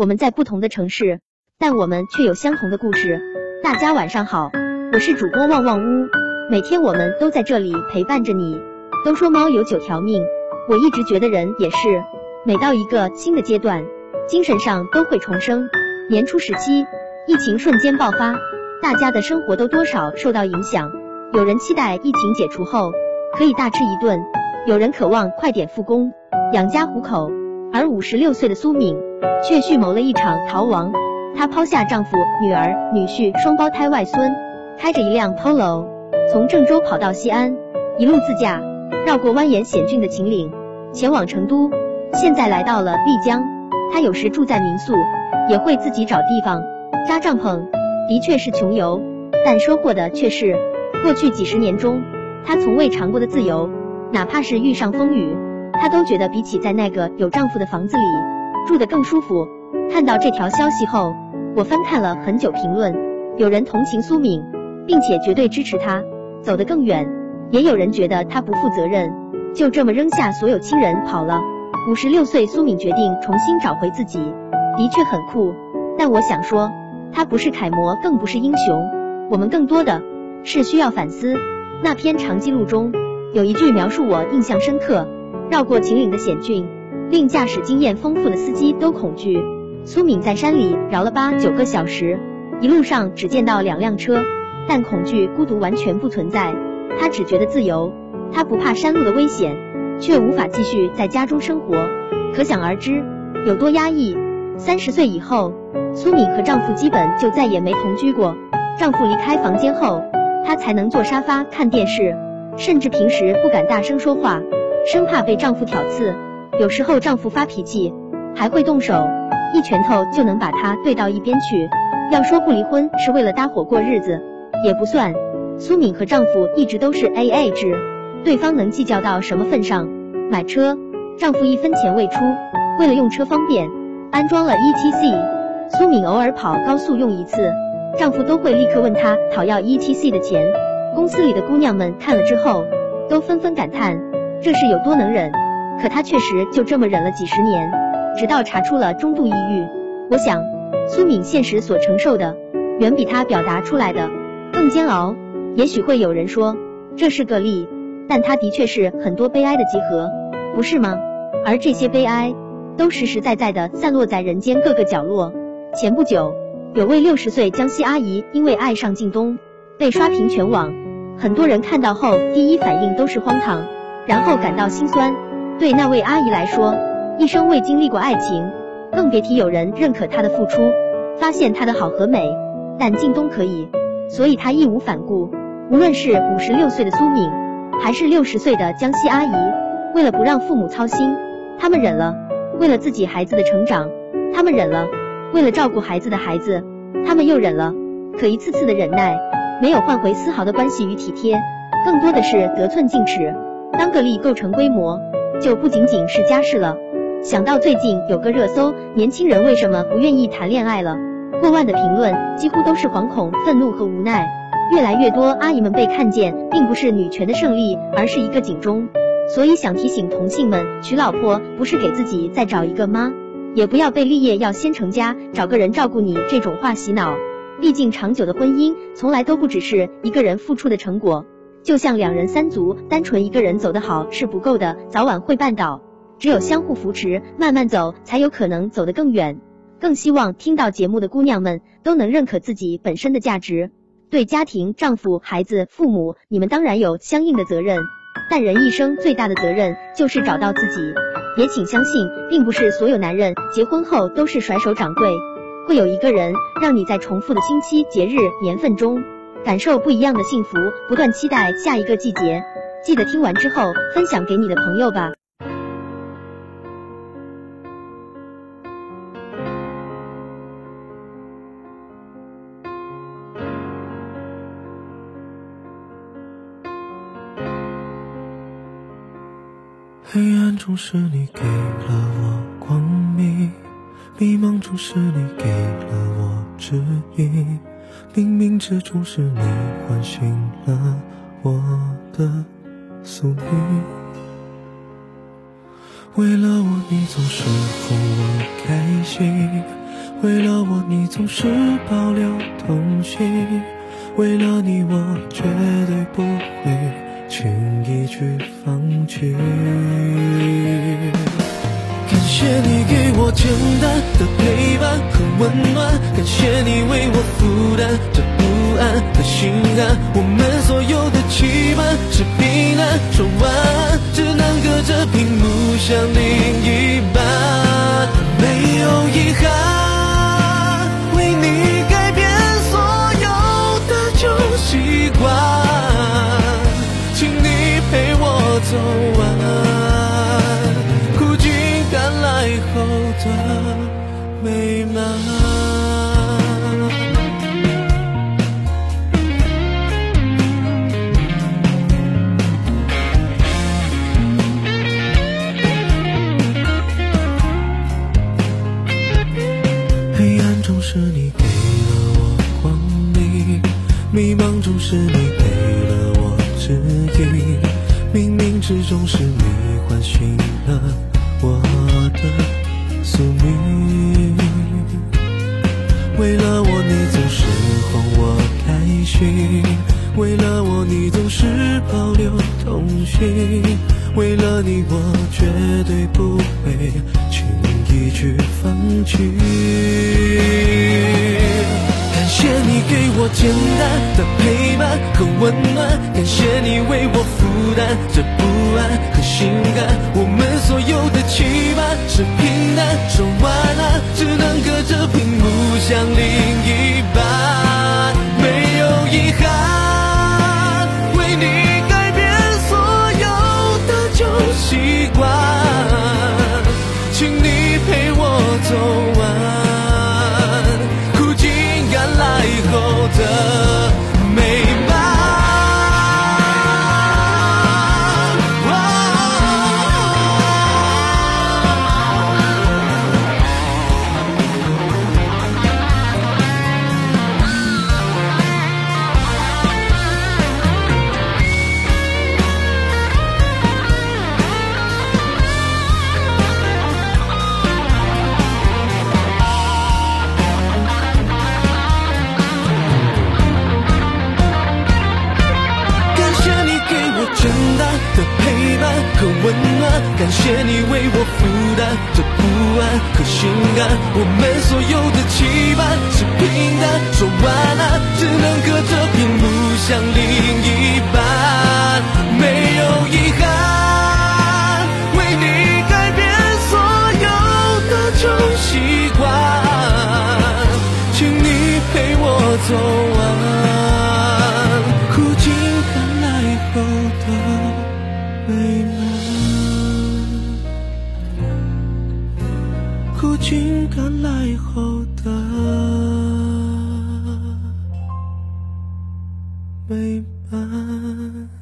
我们在不同的城市，但我们却有相同的故事。大家晚上好，我是主播旺旺屋，每天我们都在这里陪伴着你。都说猫有九条命，我一直觉得人也是，每到一个新的阶段，精神上都会重生。年初时期，疫情瞬间爆发，大家的生活都多少受到影响。有人期待疫情解除后可以大吃一顿，有人渴望快点复工养家糊口。而五十六岁的苏敏却蓄谋了一场逃亡。她抛下丈夫、女儿、女婿、双胞胎外孙，开着一辆 Polo，从郑州跑到西安，一路自驾，绕过蜿蜒险峻的秦岭，前往成都。现在来到了丽江，她有时住在民宿，也会自己找地方扎帐篷。的确是穷游，但收获的却是过去几十年中她从未尝过的自由。哪怕是遇上风雨。她都觉得比起在那个有丈夫的房子里住得更舒服。看到这条消息后，我翻看了很久评论，有人同情苏敏，并且绝对支持她走得更远，也有人觉得她不负责任，就这么扔下所有亲人跑了。五十六岁苏敏决定重新找回自己，的确很酷。但我想说，她不是楷模，更不是英雄，我们更多的是需要反思。那篇长记录中有一句描述我印象深刻。绕过秦岭的险峻，令驾驶经验丰富的司机都恐惧。苏敏在山里绕了八九个小时，一路上只见到两辆车，但恐惧、孤独完全不存在。他只觉得自由，他不怕山路的危险，却无法继续在家中生活，可想而知有多压抑。三十岁以后，苏敏和丈夫基本就再也没同居过。丈夫离开房间后，她才能坐沙发看电视，甚至平时不敢大声说话。生怕被丈夫挑刺，有时候丈夫发脾气还会动手，一拳头就能把他怼到一边去。要说不离婚是为了搭伙过日子，也不算。苏敏和丈夫一直都是 A A 制，对方能计较到什么份上？买车，丈夫一分钱未出，为了用车方便，安装了 E T C。苏敏偶尔跑高速用一次，丈夫都会立刻问她讨要 E T C 的钱。公司里的姑娘们看了之后，都纷纷感叹。这是有多能忍？可她确实就这么忍了几十年，直到查出了中度抑郁。我想，苏敏现实所承受的，远比她表达出来的更煎熬。也许会有人说这是个例，但他的确是很多悲哀的集合，不是吗？而这些悲哀，都实实在在的散落在人间各个角落。前不久，有位六十岁江西阿姨因为爱上靳东，被刷屏全网，很多人看到后第一反应都是荒唐。然后感到心酸。对那位阿姨来说，一生未经历过爱情，更别提有人认可她的付出，发现她的好和美。但靳东可以，所以她义无反顾。无论是五十六岁的苏敏，还是六十岁的江西阿姨，为了不让父母操心，他们忍了；为了自己孩子的成长，他们忍了；为了照顾孩子的孩子，他们又忍了。可一次次的忍耐，没有换回丝毫的关系与体贴，更多的是得寸进尺。当个例构成规模，就不仅仅是家事了。想到最近有个热搜，年轻人为什么不愿意谈恋爱了？过万的评论几乎都是惶恐、愤怒和无奈。越来越多阿姨们被看见，并不是女权的胜利，而是一个警钟。所以想提醒同性们，娶老婆不是给自己再找一个妈，也不要被立业要先成家，找个人照顾你这种话洗脑。毕竟长久的婚姻从来都不只是一个人付出的成果。就像两人三足，单纯一个人走得好是不够的，早晚会绊倒。只有相互扶持，慢慢走，才有可能走得更远。更希望听到节目的姑娘们都能认可自己本身的价值。对家庭、丈夫、孩子、父母，你们当然有相应的责任。但人一生最大的责任就是找到自己。也请相信，并不是所有男人结婚后都是甩手掌柜，会有一个人让你在重复的星期、节日、年份中。感受不一样的幸福，不断期待下一个季节。记得听完之后分享给你的朋友吧。黑暗中是你给了我光明，迷茫中是你给了我指引。冥冥之中是你唤醒了我的宿命，为了我你总是哄我开心，为了我，你总是保留童心。为了你，我绝对不会轻易去放弃。感谢你给我简单的陪伴和温暖，感谢你为我负担这不安和心寒。我们所有的期盼是平淡说晚安，只能隔着屏幕想另一半，没有遗憾，为你改变所有的旧习惯，请你陪我走是你给了我指引，冥冥之中是你唤醒了我的宿命。为了我，你总是哄我开心；为了我，你总是保留童心；为了你，我绝对不会轻易去放弃。感谢你给我简单的陪和温暖，感谢你为我负担这不安和心寒。我们所有的期盼和温暖，感谢你为我负担这不安和心寒。我们所有的期盼是平淡说晚安，只能隔着屏幕想另一半，没有遗憾，为你改变所有的旧习惯，请你陪我走。陪伴。